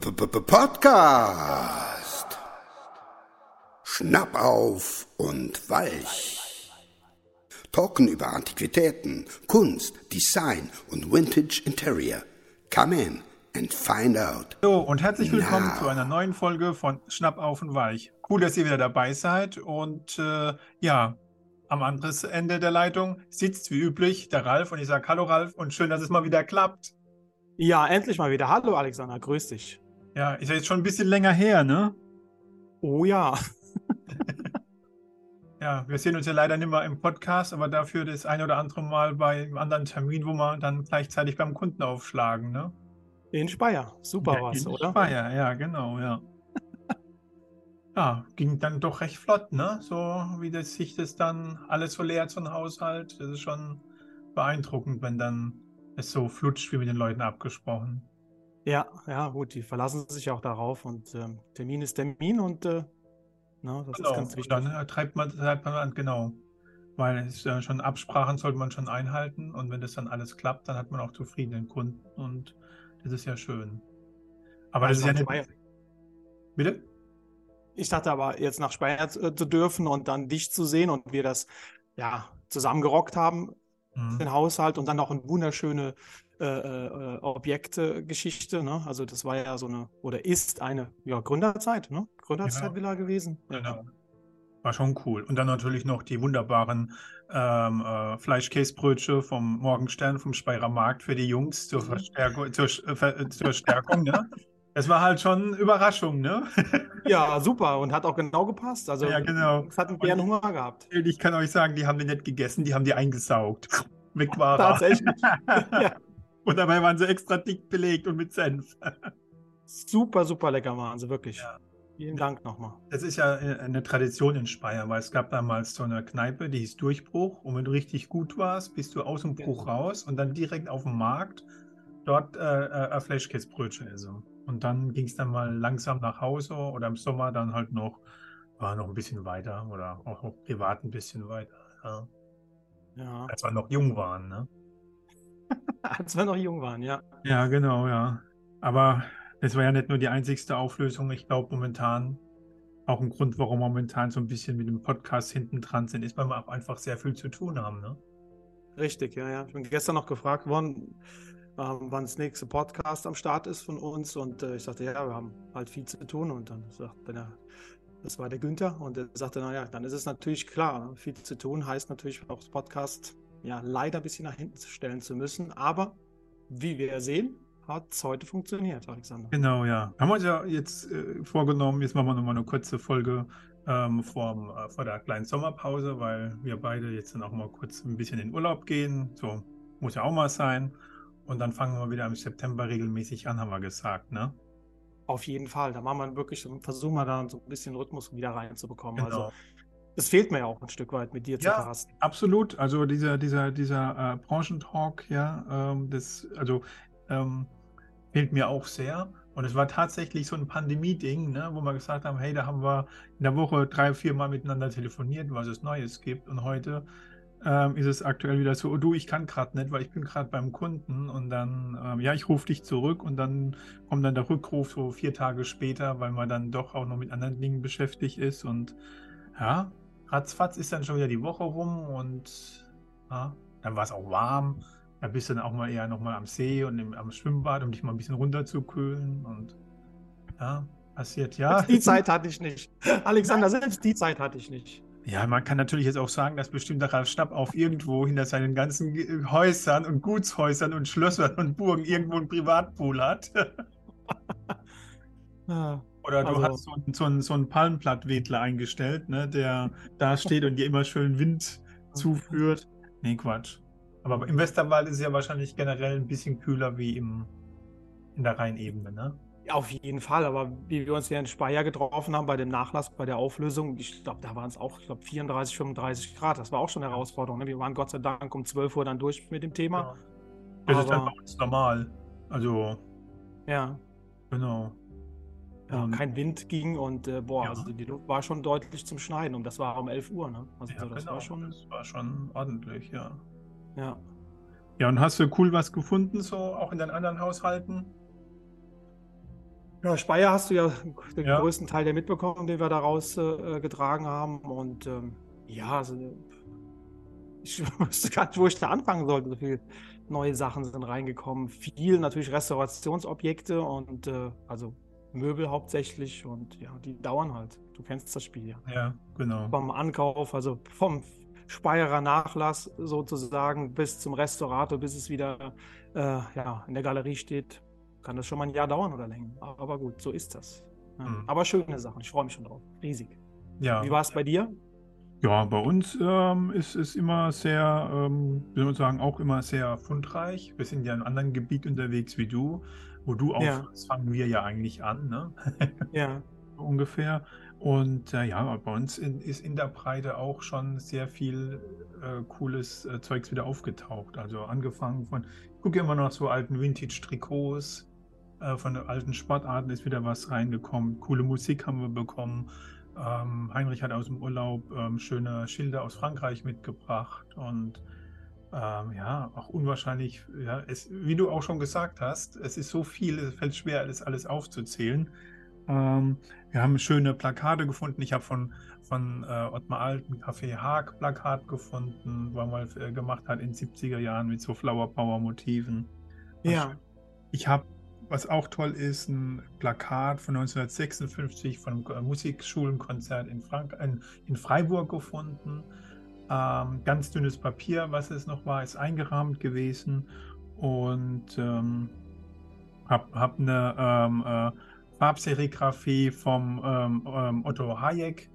Podcast. Schnapp auf und weich. Talken über Antiquitäten, Kunst, Design und Vintage Interior. Come in and find out. So, und herzlich willkommen Now. zu einer neuen Folge von Schnapp auf und weich. Cool, dass ihr wieder dabei seid. Und äh, ja, am anderen Ende der Leitung sitzt wie üblich der Ralf. Und ich sage Hallo Ralf und schön, dass es mal wieder klappt. Ja, endlich mal wieder. Hallo Alexander, grüß dich. Ja, ist ja jetzt schon ein bisschen länger her, ne? Oh ja. Ja, wir sehen uns ja leider nicht mehr im Podcast, aber dafür das ein oder andere Mal bei einem anderen Termin, wo wir dann gleichzeitig beim Kunden aufschlagen, ne? In Speyer. Super Ja, was, in oder? Speyer, ja, genau, ja. Ja, ging dann doch recht flott, ne? So wie das sich das dann alles so leert, so ein Haushalt. Das ist schon beeindruckend, wenn dann es so flutscht, wie mit den Leuten abgesprochen. Ja, ja, gut, die verlassen sich auch darauf und ähm, Termin ist Termin und äh, na, das Genau, ist ganz und wichtig. dann äh, treibt man, treibt man an, genau. Weil es ja schon Absprachen sollte man schon einhalten und wenn das dann alles klappt, dann hat man auch zufriedenen Kunden und das ist ja schön. Aber das ist ja nicht. Bitte? Ich dachte aber, jetzt nach Speyer zu, äh, zu dürfen und dann dich zu sehen und wir das ja zusammengerockt haben, Mhm. den Haushalt und dann noch eine wunderschöne äh, äh, Objektgeschichte. Ne? Also das war ja so eine, oder ist eine ja, Gründerzeit, ne? Gründerzeitvilla gewesen. Genau. War schon cool. Und dann natürlich noch die wunderbaren ähm, äh, Fleischkäsebrötchen vom Morgenstern, vom Speyerer Markt für die Jungs zur Mhm. Verstärkung. Zur, äh, Ver- zur Stärkung ne? Das war halt schon eine Überraschung, ne? Ja, super und hat auch genau gepasst. Also Ja, genau. es hatten gern Hunger gehabt. Ich kann euch sagen, die haben die nicht gegessen, die haben die eingesaugt. Weg war er. Tatsächlich. ja, Und dabei waren sie extra dick belegt und mit Senf. super, super lecker waren sie, wirklich. Ja. Vielen Dank nochmal. Das ist ja äh, eine Tradition in Speyer, weil es gab damals so eine Kneipe, die hieß Durchbruch. Und wenn du richtig gut warst, bist du aus dem Bruch raus und dann direkt auf dem Markt dort äh, äh, ein Fleischkäsebrötchen essen. Und dann ging es dann mal langsam nach Hause oder im Sommer dann halt noch, war noch ein bisschen weiter oder auch noch privat ein bisschen weiter. Ja. Ja, Als wir noch jung waren, ne? als wir noch jung waren, ja. Ja, genau, ja. Aber das war ja nicht nur die einzigste Auflösung. Ich glaube, momentan auch ein Grund, warum wir momentan so ein bisschen mit dem Podcast hinten dran sind, ist, weil wir auch einfach sehr viel zu tun haben, ne? Richtig, ja, ja. Ich bin gestern noch gefragt worden, ähm, wann das nächste Podcast am Start ist von uns. Und äh, ich sagte, ja, wir haben halt viel zu tun. Und dann sagt er, das war der Günther, und er sagte, naja, dann ist es natürlich klar, ne? viel zu tun heißt natürlich auch das Podcast ja leider ein bisschen nach hinten stellen zu müssen. Aber wie wir sehen, hat es heute funktioniert, Alexander. Genau, ja. Haben wir uns ja jetzt äh, vorgenommen, jetzt machen wir nochmal eine kurze Folge ähm, vorm, äh, vor der kleinen Sommerpause, weil wir beide jetzt dann auch mal kurz ein bisschen in Urlaub gehen. So muss ja auch mal sein. Und dann fangen wir wieder im September regelmäßig an, haben wir gesagt, ne? Auf jeden Fall. Da machen wir wirklich, versuchen wir dann so ein bisschen Rhythmus wieder reinzubekommen. Genau. Also, das fehlt mir ja auch ein Stück weit mit dir zu Ja. casten. Absolut, also dieser, dieser, dieser äh, Branchentalk, ja, ähm, das, also ähm, fehlt mir auch sehr. Und es war tatsächlich so ein Pandemie-Ding, ne, wo wir gesagt haben, hey, da haben wir in der Woche drei, vier Mal miteinander telefoniert, was es Neues gibt. Und heute ähm, ist es aktuell wieder so, oh, du, ich kann gerade nicht, weil ich bin gerade beim Kunden. Und dann, ähm, ja, ich rufe dich zurück und dann kommt dann der Rückruf so vier Tage später, weil man dann doch auch noch mit anderen Dingen beschäftigt ist. Und ja, ratzfatz ist dann schon wieder die Woche rum und ja, dann war es auch warm. Da bist du dann auch mal eher nochmal am See und im, am Schwimmbad, um dich mal ein bisschen runterzukühlen. Und ja, passiert ja. Die Zeit hatte ich nicht. Alexander, selbst die Zeit hatte ich nicht. Ja, man kann natürlich jetzt auch sagen, dass bestimmt der Ralf Schnapp auf irgendwo hinter seinen ganzen Häusern und Gutshäusern und Schlössern und Burgen irgendwo einen Privatpool hat. Ja. Oder du Also- hast so, einen- so einen, so einen Palmblattwedler eingestellt, ne, der da steht und dir immer schön Wind zuführt. Nee, Quatsch. Aber im Westerwald ist es ja wahrscheinlich generell ein bisschen kühler wie im, in der Rheinebene, ne? Auf jeden Fall, aber wie wir uns hier in Speyer getroffen haben bei dem Nachlass, bei der Auflösung, ich glaube, da waren es auch, ich glaube, 34, 35 Grad. Das war auch schon eine Herausforderung. Ne? Wir waren Gott sei Dank um 12 Uhr dann durch mit dem Thema. Das ist dann Aber- bei uns normal. Also, Ja, genau. ja Und- kein Wind ging und äh, boah, Ja. also die Luft war schon deutlich zum Schneiden und das war um 11 Uhr. Ne? Also Ja, das genau. war schon, das war schon ordentlich, ja. ja. Ja, und hast du cool was gefunden, so auch in deinen anderen Haushalten? Ja, Speyer hast du ja den Ja. größten Teil der mitbekommen, den wir daraus äh, getragen haben. Und ähm, ja, also, ich wusste gar nicht, wo ich da anfangen sollte. So viele neue Sachen sind reingekommen. Viel natürlich Restaurationsobjekte und äh, also Möbel hauptsächlich. Und ja, die dauern halt. Du kennst das Spiel ja. Ja, genau. Vom Ankauf, also vom Speyerer Nachlass sozusagen bis zum Restaurator, bis es wieder äh, ja, in der Galerie steht, kann das schon mal ein Jahr dauern oder länger. Aber gut, so ist das. Ja. Mhm. Aber schöne Sachen, ich freue mich schon drauf. Riesig. Ja. Wie war es bei dir? Ja, bei uns ähm, ist es immer sehr, ähm, soll man sagen, auch immer sehr fundreich. Wir sind ja in einem anderen Gebiet unterwegs wie du. Wo du Ja. aufhörst, fangen wir ja eigentlich an, ne? Ja. Ungefähr. Und äh, ja, bei uns in, ist in der Breite auch schon sehr viel äh, cooles äh, Zeugs wieder aufgetaucht. Also angefangen von, ich gucke immer noch so alten Vintage-Trikots, äh, von den alten Sportarten ist wieder was reingekommen. Coole Musik haben wir bekommen. Ähm, Heinrich hat aus dem Urlaub ähm, schöne Schilder aus Frankreich mitgebracht und ähm, ja, auch unwahrscheinlich, ja, es, wie du auch schon gesagt hast, es ist so viel, es fällt schwer, das alles aufzuzählen. Ähm, wir haben schöne Plakate gefunden. Ich habe von, von äh, Ottmar Alten Café Haag Plakat gefunden, was man äh, gemacht hat in den 70er Jahren mit so Flower Power Motiven. Ja. Ich habe, was auch toll ist, ein Plakat von 1956 von einem Musikschulenkonzert in, Frank in, in Freiburg gefunden. Ähm, ganz dünnes Papier, was es noch war, ist eingerahmt gewesen. Und ähm, habe hab eine ähm, äh, Farbserigraphie vom ähm, ähm, Otto Hayek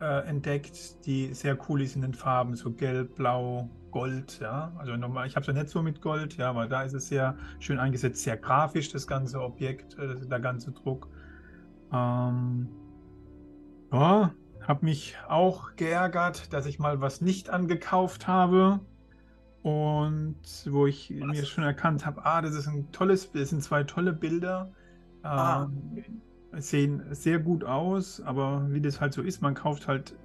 äh, entdeckt, die sehr cool ist in den Farben, so gelb, blau, Gold, ja. Also normal, ich habe es ja nicht so mit Gold, ja, aber da ist es sehr schön eingesetzt, sehr grafisch, das ganze Objekt, äh, der ganze Druck. Ähm, ja, habe mich auch geärgert, dass ich mal was nicht angekauft habe. Und wo ich mir schon erkannt habe, ah, das ist ein tolles, das sind zwei tolle Bilder. Ah. Ähm, sehen sehr gut aus, aber wie das halt so ist, man kauft halt,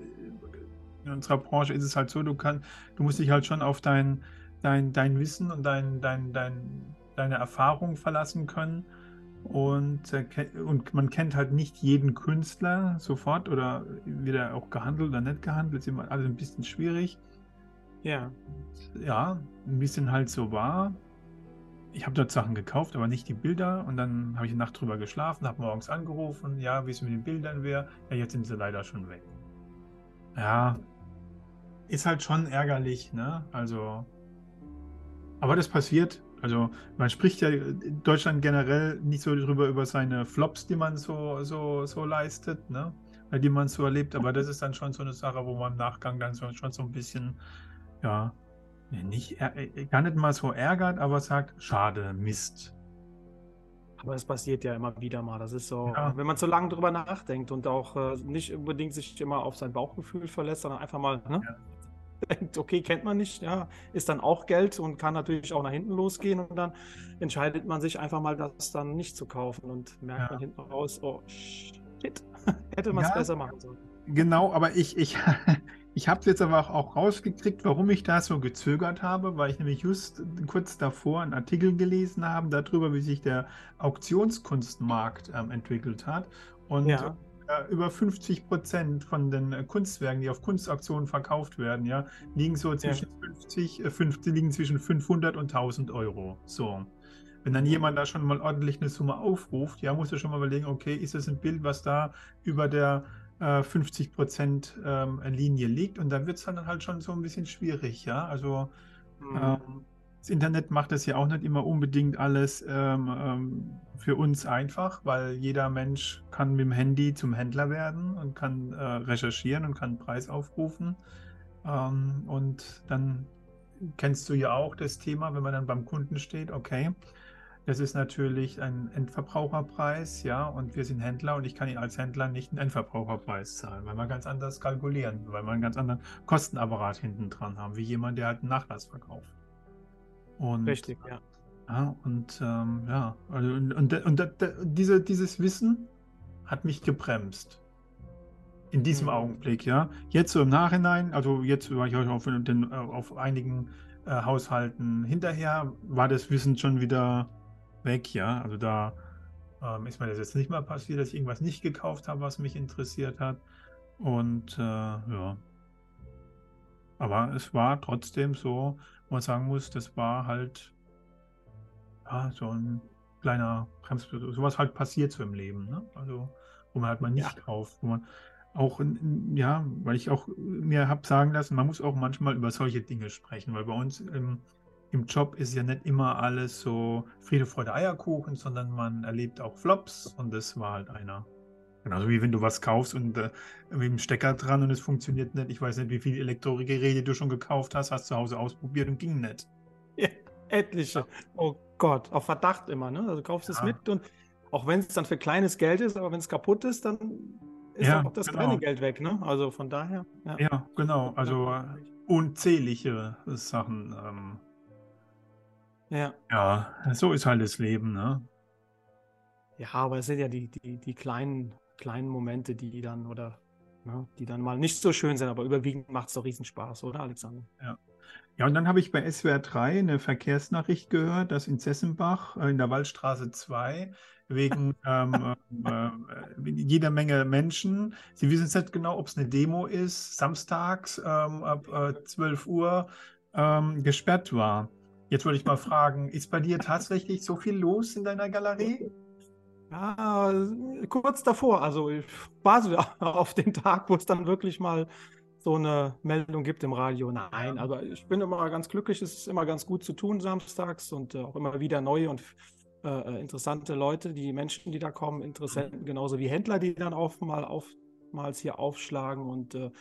in unserer Branche ist es halt so, du kannst, du musst dich halt schon auf dein, dein, dein Wissen und dein, dein, dein, deine Erfahrung verlassen können. Und, äh, und man kennt halt nicht jeden Künstler sofort oder wird er auch gehandelt oder nicht gehandelt, ist immer alles ein bisschen schwierig. Ja. Ja, ein bisschen halt so war. Ich habe dort Sachen gekauft, aber nicht die Bilder. Und dann habe ich eine Nacht drüber geschlafen, habe morgens angerufen, ja, wie es mit den Bildern wäre. Ja, jetzt sind sie leider schon weg. Ja, ist halt schon ärgerlich, ne? Also, aber das passiert. Also, man spricht ja in Deutschland generell nicht so drüber über seine Flops, die man so, so, so leistet, ne? Oder Die man so erlebt. Aber das ist dann schon so eine Sache, wo man im Nachgang dann so, schon so ein bisschen, ja, nee, nicht, är- äh, gar nicht mal so ärgert, aber sagt, schade, Mist. Aber es passiert ja immer wieder mal. Das ist so, Ja. wenn man zu lange drüber nachdenkt und auch äh, nicht unbedingt sich immer auf sein Bauchgefühl verlässt, sondern einfach mal ne, denkt, okay, kennt man nicht, ja, ist dann auch Geld und kann natürlich auch nach hinten losgehen und dann entscheidet man sich einfach mal, das dann nicht zu kaufen und merkt Ja. man hinten raus, oh shit, hätte man es Ja. besser machen sollen. Genau, aber ich, ich, ich habe es jetzt aber auch, rausgekriegt, warum ich da so gezögert habe, weil ich nämlich just kurz davor einen Artikel gelesen habe darüber, wie sich der Auktionskunstmarkt ähm, entwickelt hat. Und Ja. äh, über 50 Prozent von den äh, Kunstwerken, die auf Kunstauktionen verkauft werden, ja, liegen so zwischen 50, äh, 50, liegen zwischen 500 und 1000 Euro. So. Wenn dann jemand da schon mal ordentlich eine Summe aufruft, ja, musst du schon mal überlegen, okay, ist das ein Bild, was da über der äh, 50 Prozent ähm, Linie liegt? Und dann wird es dann halt schon so ein bisschen schwierig, ja. Also Mhm. ähm, das Internet macht das ja auch nicht immer unbedingt alles ähm, ähm, für uns einfach, weil jeder Mensch kann mit dem Handy zum Händler werden und kann äh, recherchieren und kann einen Preis aufrufen. Ähm, und dann kennst du ja auch das Thema, wenn man dann beim Kunden steht, okay, das ist natürlich ein Endverbraucherpreis, ja, und wir sind Händler und ich kann Ihnen als Händler nicht einen Endverbraucherpreis zahlen, weil wir ganz anders kalkulieren, weil wir einen ganz anderen Kostenapparat hinten dran haben, wie jemand, der halt einen Nachlass verkauft. Und, Richtig, ja. ja, und ähm, ja, also, und, und, und, da- diese, dieses Wissen hat mich gebremst. In diesem Mhm. Augenblick, ja. Jetzt so im Nachhinein, also jetzt war ich auf, den, äh, auf einigen äh, Haushalten hinterher, war das Wissen schon wieder weg, ja. Also da ähm, ist mir das jetzt nicht mal passiert, dass ich irgendwas nicht gekauft habe, was mich interessiert hat. Und äh, ja. Aber es war trotzdem so, wo man sagen muss, das war halt ja, so ein kleiner Bremsklotz. Sowas halt passiert so im Leben. Ne? Also, wo man halt mal nicht ja. kauft, wo man auch, ja, weil ich auch mir habe sagen lassen, man muss auch manchmal über solche Dinge sprechen, weil bei uns im, im Job ist ja nicht immer alles so Friede, Freude, Eierkuchen, sondern man erlebt auch Flops und das war halt einer. Genauso wie wenn du was kaufst und äh, mit dem Stecker dran und es funktioniert nicht. Ich weiß nicht, wie viele Elektrogeräte du schon gekauft hast, hast zu Hause ausprobiert und ging nicht. Ja, etliche. Oh Gott, auf Verdacht immer, ne? Also du kaufst ja. es mit und auch wenn es dann für kleines Geld ist, aber wenn es kaputt ist, dann ist ja, auch das genau. kleine Geld weg, ne? Also von daher. Ja, ja genau. Also unzählige Sachen. Ähm, ja. Ja, so ist halt das Leben, ne? Ja, aber es sind ja die, die, die kleinen, kleinen Momente, die dann oder ne, die dann mal nicht so schön sind, aber überwiegend macht es doch Riesenspaß, oder Alexander? Ja. Ja, und dann habe ich bei SWR 3 eine Verkehrsnachricht gehört, dass in Zessenbach äh, in der Waldstraße 2 wegen ähm, äh, äh, jeder Menge Menschen. Sie wissen jetzt nicht genau, ob es eine Demo ist, samstags ähm, ab äh, 12 Uhr ähm, gesperrt war. Jetzt wollte ich mal fragen, ist bei dir tatsächlich so viel los in deiner Galerie? Ja, kurz davor. Also ich war so auf den Tag, wo es dann wirklich mal so eine Meldung gibt im Radio. Nein, aber ich bin immer ganz glücklich. Es ist immer ganz gut zu tun samstags und äh, auch immer wieder neue und äh, äh, interessante Leute, die Menschen, die da kommen, Interessenten, genauso wie Händler, die dann auch mal oftmals hier aufschlagen und äh,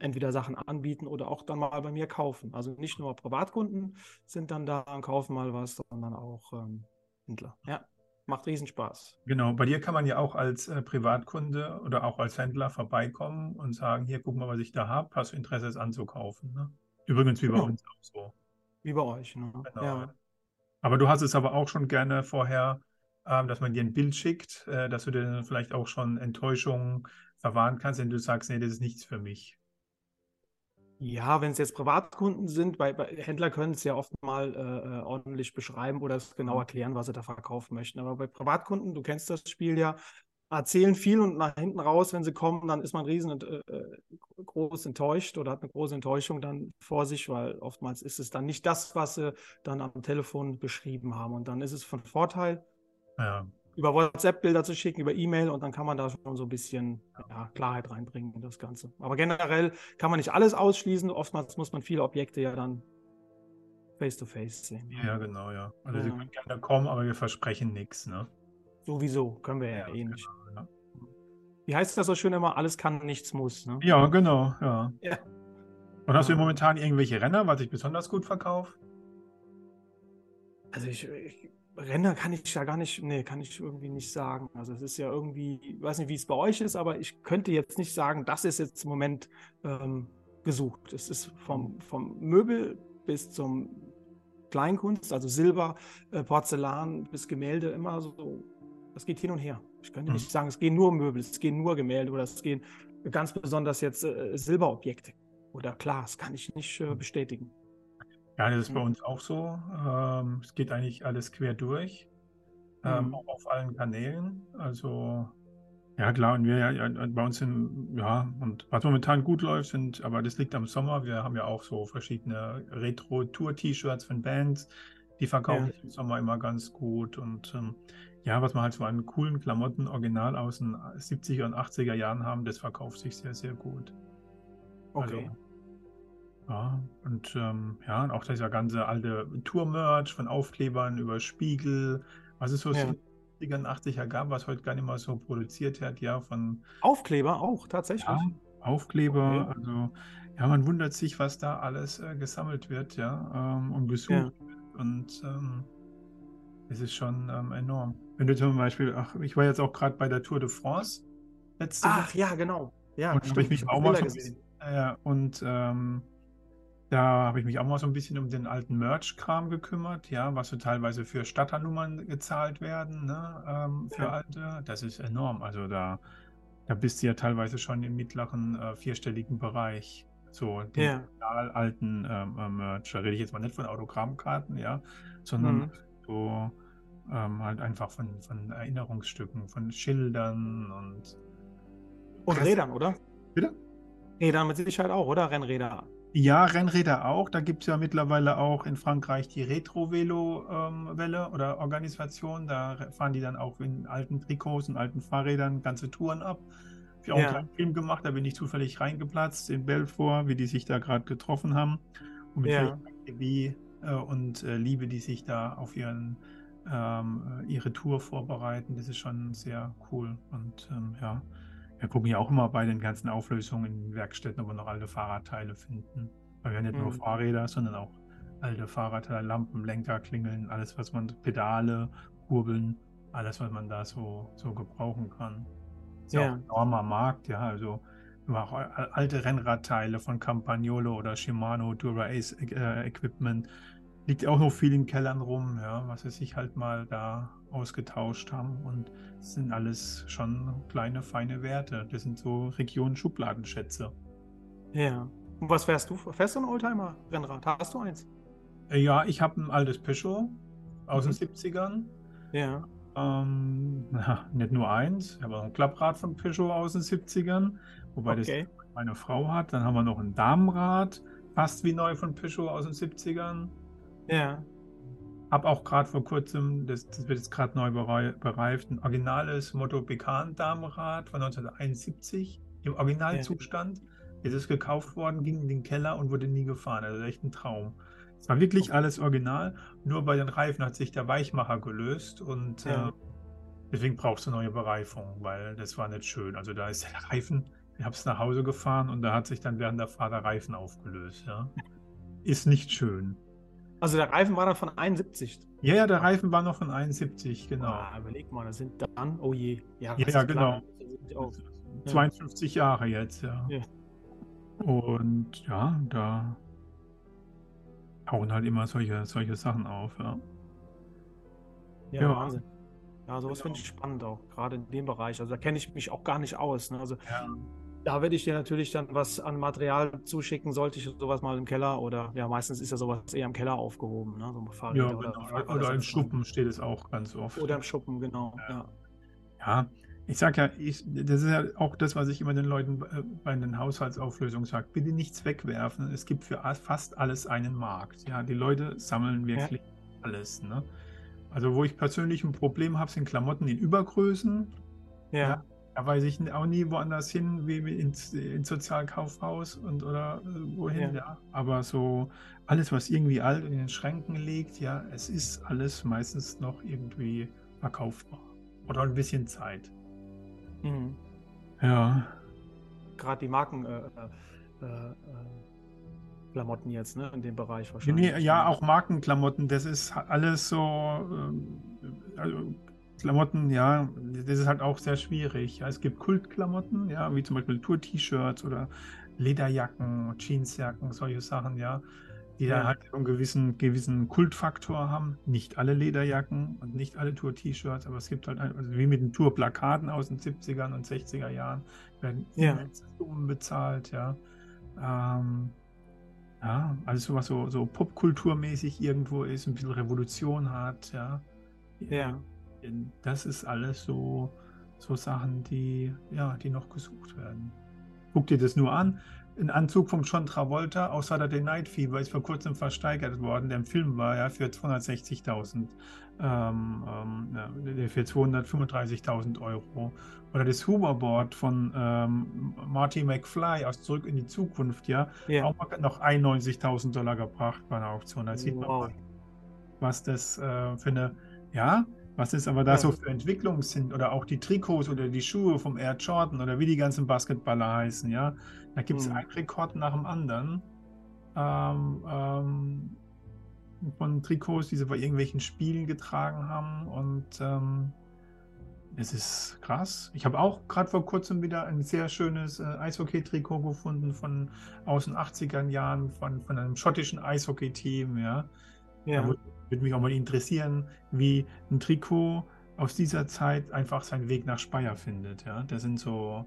entweder Sachen anbieten oder auch dann mal bei mir kaufen. Also nicht nur Privatkunden sind dann da und kaufen mal was, sondern auch ähm, Händler. Ja, macht Riesenspaß. Genau, bei dir kann man ja auch als äh, Privatkunde oder auch als Händler vorbeikommen und sagen, hier, guck mal, was ich da habe, hast du Interesse, es anzukaufen. Ne? Übrigens wie bei genau. uns auch so. Wie bei euch, ne? Genau. Ja. Aber du hast es aber auch schon gerne vorher, ähm, dass man dir ein Bild schickt, äh, dass du dir vielleicht auch schon Enttäuschungen verwahren kannst, wenn du sagst, nee, das ist nichts für mich. Ja, wenn es jetzt Privatkunden sind, bei, bei Händler können es ja oft mal äh, äh, ordentlich beschreiben oder es genau mhm. erklären, was sie da verkaufen möchten. Aber bei Privatkunden, du kennst das Spiel ja, erzählen viel und nach hinten raus, wenn sie kommen, dann ist man riesen äh, äh, groß enttäuscht oder hat eine große Enttäuschung dann vor sich, weil oftmals ist es dann nicht das, was sie dann am Telefon beschrieben haben. Und dann ist es von Vorteil, ja. Über WhatsApp Bilder zu schicken, über E-Mail und dann kann man da schon so ein bisschen ja, Klarheit reinbringen in das Ganze. Aber generell kann man nicht alles ausschließen. Oftmals muss man viele Objekte ja dann face-to-face -face sehen. Ja, genau, ja. Also ja. sie können gerne kommen, aber wir versprechen nichts, ne? Sowieso, können wir ja, ja eh nicht. Genau wie heißt das so schön immer, alles kann, nichts muss. Ne? Ja, genau, ja. ja. Und hast du momentan irgendwelche Renner, was ich besonders gut verkaufe? Also ich, ich, Renner kann ich ja gar nicht, nee, kann ich irgendwie nicht sagen. Also es ist ja irgendwie, ich weiß nicht, wie es bei euch ist, aber ich könnte jetzt nicht sagen, das ist jetzt im Moment ähm, gesucht. Es ist vom, vom Möbel bis zum Kleinkunst, also Silber, äh, Porzellan bis Gemälde immer so das geht hin und her. Ich könnte mhm. nicht sagen, es gehen nur Möbel, es gehen nur Gemälde oder es gehen ganz besonders jetzt äh, Silberobjekte oder Glas, kann ich nicht äh, bestätigen. Ja, das ist bei uns auch so. Ähm, es geht eigentlich alles quer durch, ähm, mhm. auch auf allen Kanälen. Also ja, klar, und wir ja, bei uns sind, ja, und was momentan gut läuft, sind, aber das liegt am Sommer. Wir haben ja auch so verschiedene Retro-Tour-T-Shirts von Bands, die verkaufen ja. im Sommer immer ganz gut. Und ähm, ja, was man halt so an coolen Klamotten original aus den 70er und 80er Jahren haben, das verkauft sich sehr, sehr gut. Okay. Also, ja, und ähm, ja, und auch dieser ganze alte Tour-Merch von Aufklebern über Spiegel, was es so ja. 70er und 80er gab, was heute gar nicht mehr so produziert wird, ja, von Aufkleber auch, tatsächlich. Ja, Aufkleber, okay. also ja, man wundert sich, was da alles äh, gesammelt wird, ja, ähm, und gesucht ja. wird. Und ähm, es ist schon ähm, enorm. Wenn du zum Beispiel, ach, ich war jetzt auch gerade bei der Tour de France letzte Ach Woche. ja, genau. Ja, und habe ich mich auch mal bisschen, äh, und ähm, da habe ich mich auch mal so ein bisschen um den alten Merch-Kram gekümmert, ja, was so teilweise für Starternummern gezahlt werden, ne, ähm, für ja. alte. Das ist enorm. Also da, da bist du ja teilweise schon im mittleren äh, vierstelligen Bereich. So den ja. alten ähm, äh, Merch. Da rede ich jetzt mal nicht von Autogrammkarten, ja, sondern mhm so ähm, halt einfach von, von Erinnerungsstücken, von Schildern und. Und. Rädern, oder? Bitte? Rädern mit Sicherheit auch, oder? Rennräder. Ja, Rennräder auch. Da gibt es ja mittlerweile auch in Frankreich die Retro-Velo-Welle oder Organisation. Da fahren die dann auch in alten Trikots und alten Fahrrädern ganze Touren ab. Ich habe auch Ja. einen kleinen Film gemacht, da bin ich zufällig reingeplatzt in Belfort, wie die sich da gerade getroffen haben. Und mit Ja. Energie äh, und äh, Liebe, die sich da auf ihren, ähm, äh, ihre Tour vorbereiten. Das ist schon sehr cool. Und ähm, ja, wir gucken ja auch immer bei den ganzen Auflösungen in den Werkstätten, ob wir noch alte Fahrradteile finden. Weil wir haben nicht nur Mhm. Fahrräder, sondern auch alte Fahrradteile, Lampen, Lenker, Klingeln, alles, was man, Pedale, Kurbeln, alles, was man da so, so gebrauchen kann. Ist ja Ja. auch ein enormer Markt, ja, also nur auch al- alte Rennradteile von Campagnolo oder Shimano Dura Ace äh, Equipment. Liegt auch noch viel in Kellern rum, ja, was sie sich halt mal da ausgetauscht haben. Und das sind alles schon kleine, feine Werte. Das sind so Regionen-Schubladenschätze. Ja. Und was fährst du? Fährst du ein Oldtimer-Rennrad? Hast du eins? Äh, Ja, ich habe ein altes Peugeot aus Mhm. den 70ern. Ja. Ähm, na, nicht nur eins, ich habe auch ein Klapprad von Peugeot aus den 70ern, wobei Okay. das meine Frau hat. Dann haben wir noch ein Damenrad, fast wie neu von Peugeot aus den 70ern. Ja. Habe auch gerade vor kurzem, das, das wird jetzt gerade neu berei bereift, ein originales Motto Bekan Damenrad von 1971 im Originalzustand. Jetzt ist gekauft worden, ging in den Keller und wurde nie gefahren. Also echt ein Traum. Es war wirklich alles original, nur bei den Reifen hat sich der Weichmacher gelöst und Ja. äh, deswegen brauchst du neue Bereifung, weil das war nicht schön. Also da ist der Reifen, ich habe es nach Hause gefahren und da hat sich dann während der Fahrt der Reifen aufgelöst. Ja. Ist nicht schön. Also der Reifen war dann von 71. Ja, ja, der Reifen war noch von 71, genau. Ah, überleg mal, das sind dann, oh je. Ja, Ja, ja, klar. genau. Auch- 52 Jahre jetzt, ja. Ja. Und ja, da hauen halt immer solche, solche Sachen auf, ja. Ja, Ja. Wahnsinn. Ja, sowas Genau. finde ich spannend auch, gerade in dem Bereich. Also da kenne ich mich auch gar nicht aus. Ne? Also ja. Da werde ich dir natürlich dann was an Material zuschicken, sollte ich sowas mal im Keller oder ja, meistens ist ja sowas eher im Keller aufgehoben, ne? So Fahrräder Ja, genau. Fahrräder Oder im. Schuppen steht es auch ganz oft. Oder im Schuppen, genau. Ja. Ja, ich sag ja, ich, das ist ja auch das, was ich immer den Leuten bei den Haushaltsauflösungen sage. Bitte nichts wegwerfen. Es gibt für fast alles einen Markt. Ja, die Leute sammeln wirklich alles. Ne? Also, wo ich persönlich ein Problem habe, sind Klamotten in Übergrößen. Ja. Da weiß ich auch nie woanders hin, wie ins, ins Sozialkaufhaus und oder äh, wohin, Ja. ja. Aber so alles, was irgendwie alt in den Schränken liegt, ja, es ist alles meistens noch irgendwie verkaufbar. Oder ein bisschen Zeit. Mhm. Ja. Gerade die Marken äh, äh, äh, Klamotten jetzt, ne? In dem Bereich Nee, wahrscheinlich. ja, auch Markenklamotten, das ist alles so, ähm, also Klamotten, ja, das ist halt auch sehr schwierig. Ja, es gibt Kultklamotten, ja, wie zum Beispiel Tour-T-Shirts oder Lederjacken, Jeansjacken, solche Sachen, ja, die Ja. dann halt einen gewissen, gewissen Kultfaktor haben. Nicht alle Lederjacken und nicht alle Tour-T-Shirts, aber es gibt halt, also wie mit den Tour-Plakaten aus den 70ern und 60er Jahren, werden Ja. Summen bezahlt, ja. Ähm, ja, alles so was so, so popkulturmäßig irgendwo ist, ein bisschen Revolution hat, ja. Ja. Das ist alles so, so Sachen, die, ja, die noch gesucht werden. Guck dir das nur an. Ein Anzug von John Travolta aus Saturday Night Fever ist vor kurzem versteigert worden. Der Film war ja für 260.000, ähm, ähm, für 235.000 Euro. Oder das Hoverboard von ähm, Marty McFly aus Zurück in die Zukunft, ja, Ja. auch noch 91.000 Dollar gebracht bei einer Auktion. Da sieht man Wow. mal, was das äh, für eine, ja, was es aber da Ja. so für Entwicklungen sind oder auch die Trikots oder die Schuhe vom Air Jordan oder wie die ganzen Basketballer heißen, ja. Da gibt es Mhm. einen Rekord nach dem anderen ähm, ähm, von Trikots, die sie bei irgendwelchen Spielen getragen haben und ähm, es ist krass. Ich habe auch gerade vor kurzem wieder ein sehr schönes äh, Eishockey-Trikot gefunden von aus den 80er Jahren von, von einem schottischen Eishockey-Team, ja. Ja. Da würde würde mich auch mal interessieren, wie ein Trikot aus dieser Zeit einfach seinen Weg nach Speyer findet. Ja, das sind so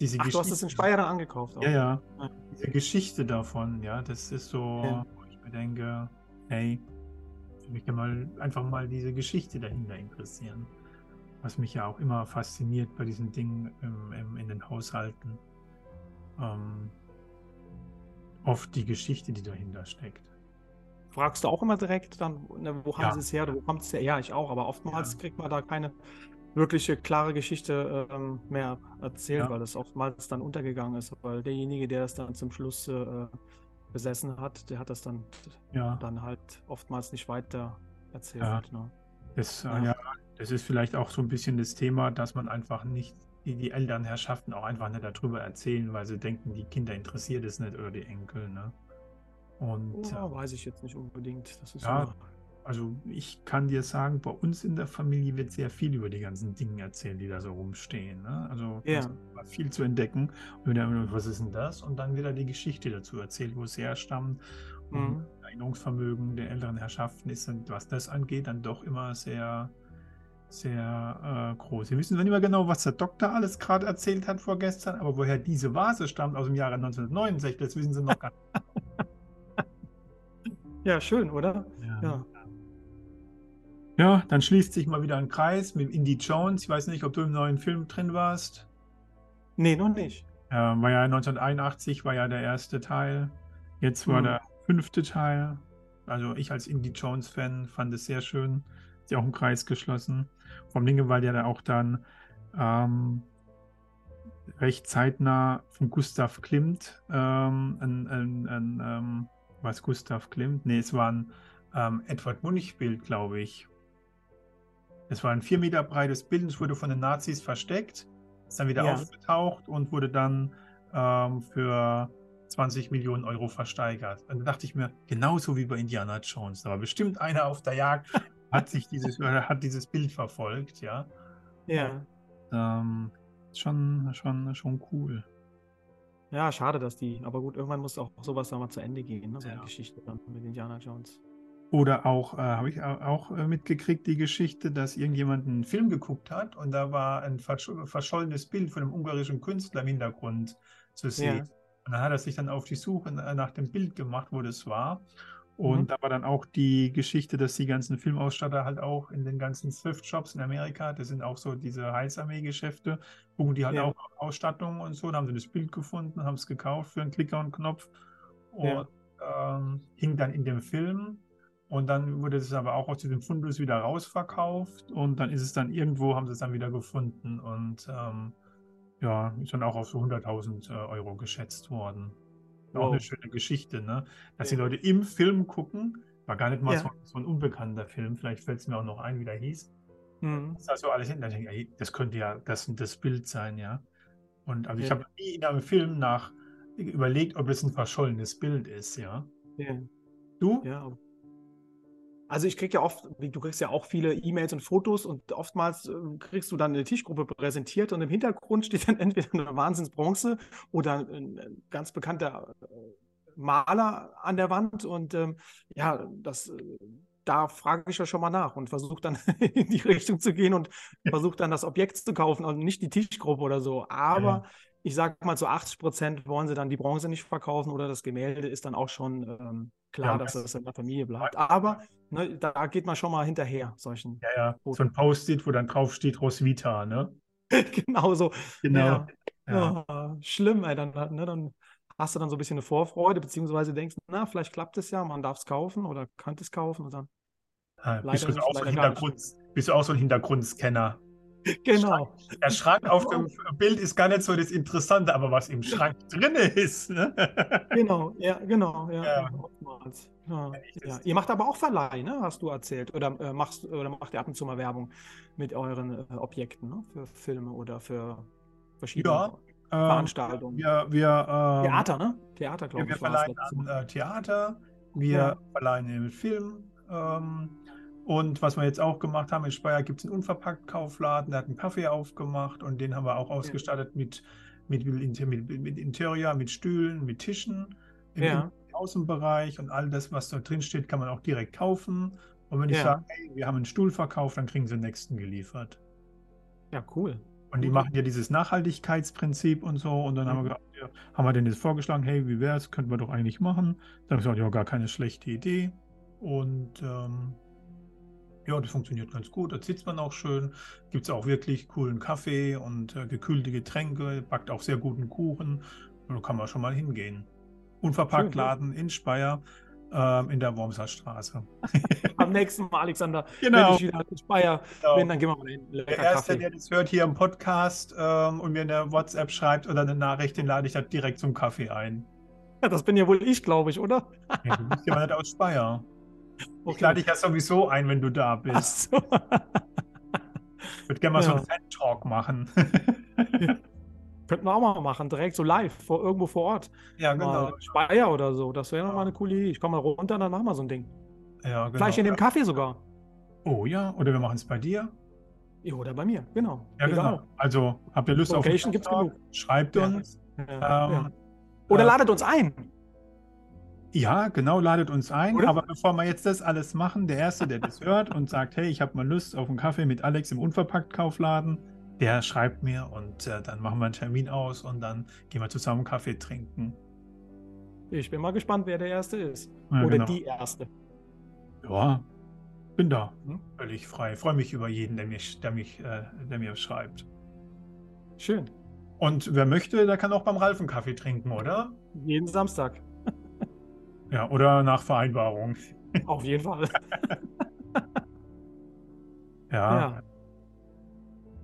diese Ach, du hast das in Speyer dann angekauft. auch. Ja, ja. Diese Geschichte davon, ja, das ist so, Ja. wo ich mir denke, hey, mich ja mal einfach mal diese Geschichte dahinter interessieren. Was mich ja auch immer fasziniert bei diesen Dingen im, im, in den Haushalten. Ähm, oft die Geschichte, die dahinter steckt. Fragst du auch immer direkt dann, ne, wo haben ja. sie es her, wo kommt es her? Ja, ich auch, aber oftmals ja. kriegt man da keine wirkliche klare Geschichte ähm, mehr erzählt, ja. weil das oftmals dann untergegangen ist, weil derjenige, der das dann zum Schluss äh, besessen hat, der hat das dann, dann halt oftmals nicht weiter erzählt. Ne? Das, äh, ja. das ist vielleicht auch so ein bisschen das Thema, dass man einfach nicht, die, die Elternherrschaften auch einfach nicht darüber erzählen, weil sie denken, die Kinder interessiert es nicht oder die Enkel. Ne? Und, ja, äh, weiß ich jetzt nicht unbedingt. Das ist ja, so also ich kann dir sagen, bei uns in der Familie wird sehr viel über die ganzen Dinge erzählt, die da so rumstehen. Ne? Also ja. viel zu entdecken. Und dann, was ist denn das? Und dann wird da die Geschichte dazu erzählt, wo es herstammt. Mhm. Und Erinnerungsvermögen der älteren Herrschaften ist, was das angeht, dann doch immer sehr, sehr äh, groß. Wir wissen nicht mehr genau, was der Doktor alles gerade erzählt hat vorgestern, aber woher diese Vase stammt aus dem Jahre 1969, das wissen sie noch gar nicht. Ja, schön, oder? Ja. ja. Ja, dann schließt sich mal wieder ein Kreis mit Indy Jones. Ich weiß nicht, ob du im neuen Film drin warst. Nee, noch nicht. Ja, war ja 1981 war ja der erste Teil. Jetzt war hm. der fünfte Teil. Also ich als Indy Jones-Fan fand es sehr schön. Ist ja auch ein Kreis geschlossen. Vom Dinge, weil ja da auch dann ähm, recht zeitnah von Gustav Klimt ähm, ein, ein, ein ähm, was Gustav Klimt? Nee, es war ein ähm, Edward Munch-Bild, glaube ich, es war ein vier Meter breites Bild, es wurde von den Nazis versteckt, ist dann wieder ja. aufgetaucht und wurde dann ähm, für 20 Millionen Euro versteigert. Und da dachte ich mir, genauso wie bei Indiana Jones, da war bestimmt einer auf der Jagd, hat sich dieses, hat dieses Bild verfolgt, ja. Ja. Ähm, schon, schon, schon cool. Ja, schade, dass die, aber gut, irgendwann muss auch sowas dann mal zu Ende gehen, ne? so ja. eine Geschichte dann mit Indiana Jones. Oder auch, äh, habe ich auch äh, mitgekriegt, die Geschichte, dass irgendjemand einen Film geguckt hat und da war ein versch verschollenes Bild von einem ungarischen Künstler im Hintergrund zu sehen. Ja. Und dann hat er sich dann auf die Suche nach dem Bild gemacht, wo das war. Und mhm. da war dann auch die Geschichte, dass die ganzen Filmausstatter halt auch in den ganzen Thrift-Shops in Amerika, das sind auch so diese Heißarmee-Geschäfte, gucken die halt ja. auch Ausstattung und so, da haben sie das Bild gefunden, haben es gekauft für einen Klicker und Knopf und ja. ähm, hing dann in dem Film und dann wurde es aber auch aus diesem Fundus wieder rausverkauft und dann ist es dann irgendwo, haben sie es dann wieder gefunden und ähm, ja, ist dann auch auf so 100.000 äh, Euro geschätzt worden. Wow. Auch eine schöne Geschichte, ne? Dass ja. die Leute im Film gucken, war gar nicht mal ja. so, so, ein unbekannter Film, vielleicht fällt es mir auch noch ein, wie der hieß. Mhm. Das also alles hinten, denke ich, das könnte ja das das Bild sein, ja. Und also ja. ich habe nie in einem Film nach überlegt, ob es ein verschollenes Bild ist, ja. ja. Du? Ja, also ich kriege ja oft, du kriegst ja auch viele E-Mails und Fotos und oftmals äh, kriegst du dann eine Tischgruppe präsentiert und im Hintergrund steht dann entweder eine Wahnsinnsbronze oder ein ganz bekannter äh, Maler an der Wand und ähm, ja, das äh, da frage ich ja schon mal nach und versuche dann in die Richtung zu gehen und versuche dann das Objekt zu kaufen und nicht die Tischgruppe oder so. Aber ja. Ich sage mal, zu 80 Prozent wollen sie dann die Bronze nicht verkaufen oder das Gemälde ist dann auch schon ähm, klar, ja, dass das in der Familie bleibt. Aber ne, da geht man schon mal hinterher, solchen. Ja, ja. Fotos. So ein Post-it, wo dann drauf steht Roswitha, ne? genau so. Genau. Ja. Oh, schlimm, ey. Dann, ne, dann hast du dann so ein bisschen eine Vorfreude, beziehungsweise denkst, na, vielleicht klappt es ja, man darf es kaufen oder könnte es kaufen und dann. Ah, bist, du so bist du auch so ein Hintergrundscanner? Genau. Der Schrank auf dem Bild ist gar nicht so das Interessante, aber was im Schrank drin ist. Ne? Genau, ja, genau. Ja, ja. ja, ja. Ihr macht aber auch Verleih, ne? hast du erzählt. Oder, äh, machst, oder macht ihr ab und zu mal Werbung mit euren äh, Objekten ne? für Filme oder für verschiedene ja, ähm, Veranstaltungen? Wir, wir, ähm, Theater, ne? Theater, glaube ich. Wir verleihen an äh, Theater, wir verleihen im Film. Ähm, und was wir jetzt auch gemacht haben, in Speyer gibt es einen Unverpackt-Kaufladen, der hat einen Kaffee aufgemacht und den haben wir auch ausgestattet ja. mit, mit, mit, mit, Interior, mit Stühlen, mit Tischen im ja. Außenbereich und all das, was da drin steht, kann man auch direkt kaufen. Und wenn ich ja. sage, hey, wir haben einen Stuhl verkauft, dann kriegen sie den nächsten geliefert. Ja, cool. Und die machen ja dieses Nachhaltigkeitsprinzip und so. Und dann mhm. haben wir mhm. gedacht, ja, haben wir denen jetzt vorgeschlagen, hey, wie wäre es, könnten wir doch eigentlich machen. Dann haben wir gesagt, ja, gar keine schlechte Idee. Und ähm, Ja, das funktioniert ganz gut. Da sitzt man auch schön. Gibt es auch wirklich coolen Kaffee und äh, gekühlte Getränke. Backt auch sehr guten Kuchen. Da kann man schon mal hingehen. Unverpackt Schön, ja. Laden in Speyer ähm, in der Wormser Straße. Am nächsten Mal, Alexander, Genau. wenn ich wieder in Speyer Genau. bin, dann gehen wir mal hin. Der Erste, Kaffee. der das hört hier im Podcast ähm, und mir eine WhatsApp schreibt oder eine Nachricht, den lade ich da direkt zum Kaffee ein. Ja, das bin ja wohl ich, glaube ich, oder? Ja, du bist ja nicht aus Speyer. Ich lade dich ja sowieso ein, wenn du da bist. So. Ich würde gerne mal so Ja. einen Fan-Talk machen. Könnten wir auch mal machen, direkt so live, vor, irgendwo vor Ort. ja, Mal Speyer oder so. Das wäre noch mal eine coole Idee. Ich komme mal runter, dann machen wir so ein Ding. Ja, genau. Vielleicht in dem Kaffee sogar. Oh ja, oder wir machen es bei dir. Ja, oder bei mir, genau. Ja, Egal. genau. Also, habt ihr Lust Location auf gibt's Fan-Talk? genug. Schreibt Ja. uns. Ja, Ähm, ja. Oder äh, ladet uns ein. Ja, genau, ladet uns ein. Oder? Aber bevor wir jetzt das alles machen, der Erste, der das hört und sagt, hey, ich habe mal Lust auf einen Kaffee mit Alex im Unverpackt-Kaufladen, der schreibt mir und äh, dann machen wir einen Termin aus und dann gehen wir zusammen Kaffee trinken. Ich bin mal gespannt, wer der Erste ist. Ja, oder genau. die Erste. Ja, bin da. Hm? Völlig frei. Freue mich über jeden, der, mich, der, mich, äh, der mir schreibt. Schön. Und wer möchte, der kann auch beim Ralf einen Kaffee trinken, oder? Jeden Samstag. Ja, oder nach Vereinbarung. Auf jeden Fall. Ja, Ja.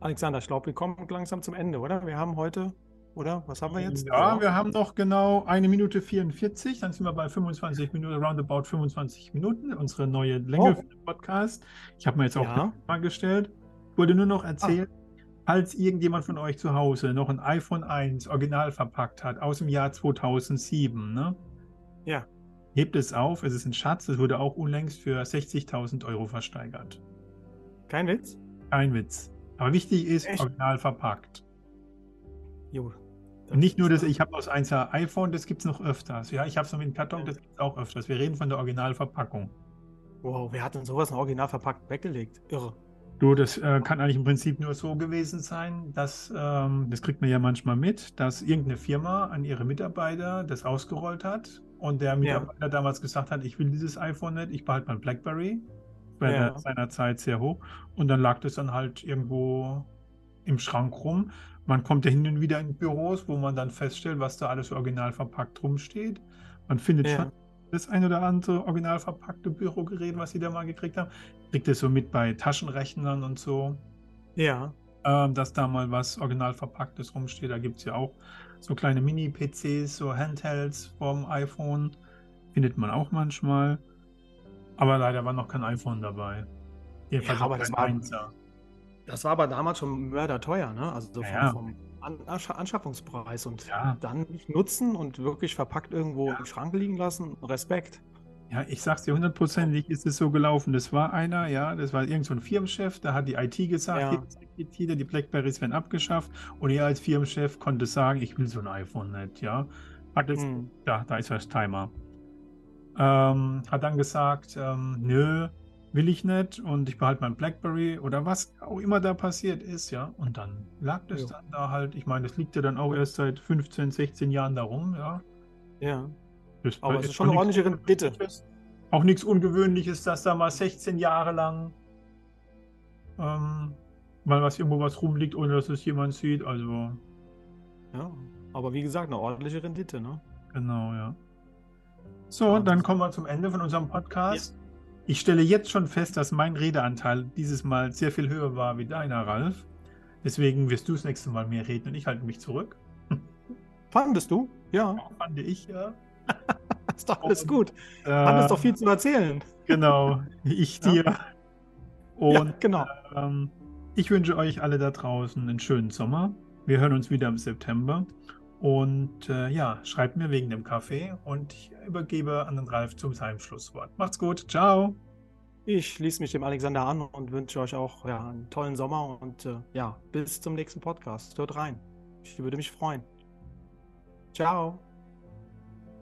Alexander, ich glaube, wir kommen langsam zum Ende, oder? Wir haben heute, oder? Was haben wir jetzt? Ja, wir haben noch genau eine Minute 44, dann sind wir bei 25 Minuten, roundabout 25 Minuten, unsere neue Länge Oh. für den Podcast. Ich habe mir jetzt auch Ja. Frage gestellt. Ich wollte nur noch erzählen, falls irgendjemand von euch zu Hause noch ein iPhone 1 original verpackt hat, aus dem Jahr 2007, ne? Ja. Hebt es auf, es ist ein Schatz, es wurde auch unlängst für 60.000 Euro versteigert. Kein Witz? Kein Witz. Aber wichtig ist, Echt? original verpackt. Jo. Und nicht nur das, ich habe aus 1er iPhone, das gibt es noch öfters. Ja, ich habe es noch mit dem Karton, das gibt es auch öfters. Wir reden von der Originalverpackung. Wow, wer hat denn sowas noch original verpackt weggelegt? Irre. Du, das äh, kann eigentlich im Prinzip nur so gewesen sein, dass, ähm, das kriegt man ja manchmal mit, dass irgendeine Firma an ihre Mitarbeiter das ausgerollt hat und der Mitarbeiter damals gesagt hat, ich will dieses iPhone nicht, ich behalte mein BlackBerry. Bei Ja. seiner Zeit sehr hoch. Und dann lag das dann halt irgendwo im Schrank rum. Man kommt ja hin und wieder in Büros, wo man dann feststellt, was da alles original verpackt rumsteht. Man findet Ja. schon das ein oder andere original verpackte Bürogerät, was sie da mal gekriegt haben. Kriegt es so mit bei Taschenrechnern und so, Ja. Ähm, dass da mal was original verpacktes rumsteht. Da gibt es ja auch so kleine Mini-PCs, so Handhelds vom iPhone. Findet man auch manchmal. Aber leider war noch kein iPhone dabei. Jedenfalls Ja, aber das war- 1er. Das war aber damals schon mörderteuer, ne? Also so vom, Ja. vom An Anscha- Anschaffungspreis und Ja. dann nicht nutzen und wirklich verpackt irgendwo Ja. im Schrank liegen lassen. Respekt. Ja, ich sag's dir, hundertprozentig ist es so gelaufen. Das war einer, ja, das war irgend so ein Firmenchef, da hat die IT gesagt, Ja. hier die Blackberries werden abgeschafft. Und er als Firmenchef konnte sagen, ich will so ein iPhone nicht, ja. Hat es, Hm. da, da ist das Timer. Ähm, hat dann gesagt, ähm, nö, will ich nicht und ich behalte mein Blackberry oder was auch immer da passiert ist, ja. Und dann lag das Jo. dann da halt, ich meine, das liegt ja dann auch erst seit 15, 16 Jahren da rum, ja. Ja. Das Aber es ist schon eine ordentliche Rendite. Auch nichts Ungewöhnliches, dass da mal 16 Jahre lang ähm, mal was irgendwo was rumliegt, ohne dass es jemand sieht. Also, Ja. Aber wie gesagt, eine ordentliche Rendite, ne? genau, ja. So, Ja, dann kommen wir zum Ende von unserem Podcast. Ich stelle jetzt schon fest, dass mein Redeanteil dieses Mal sehr viel höher war wie deiner, Ralf. Deswegen wirst du das nächste Mal mehr reden und ich halte mich zurück. Fandest du? Ja. Fand ich, ja. Ist doch alles Und, gut. Äh, Hattest doch viel zu erzählen. Genau, ich Ja. dir. Und ja, genau. Ähm, ich wünsche euch alle da draußen einen schönen Sommer. Wir hören uns wieder im September. Und äh, ja, schreibt mir wegen dem Kaffee und ich übergebe an den Ralf zum seinem Schlusswort. Macht's gut. Ciao. Ich schließe mich dem Alexander an und wünsche euch auch ja, einen tollen Sommer und äh, ja, bis zum nächsten Podcast. Hört rein. Ich würde mich freuen. Ciao.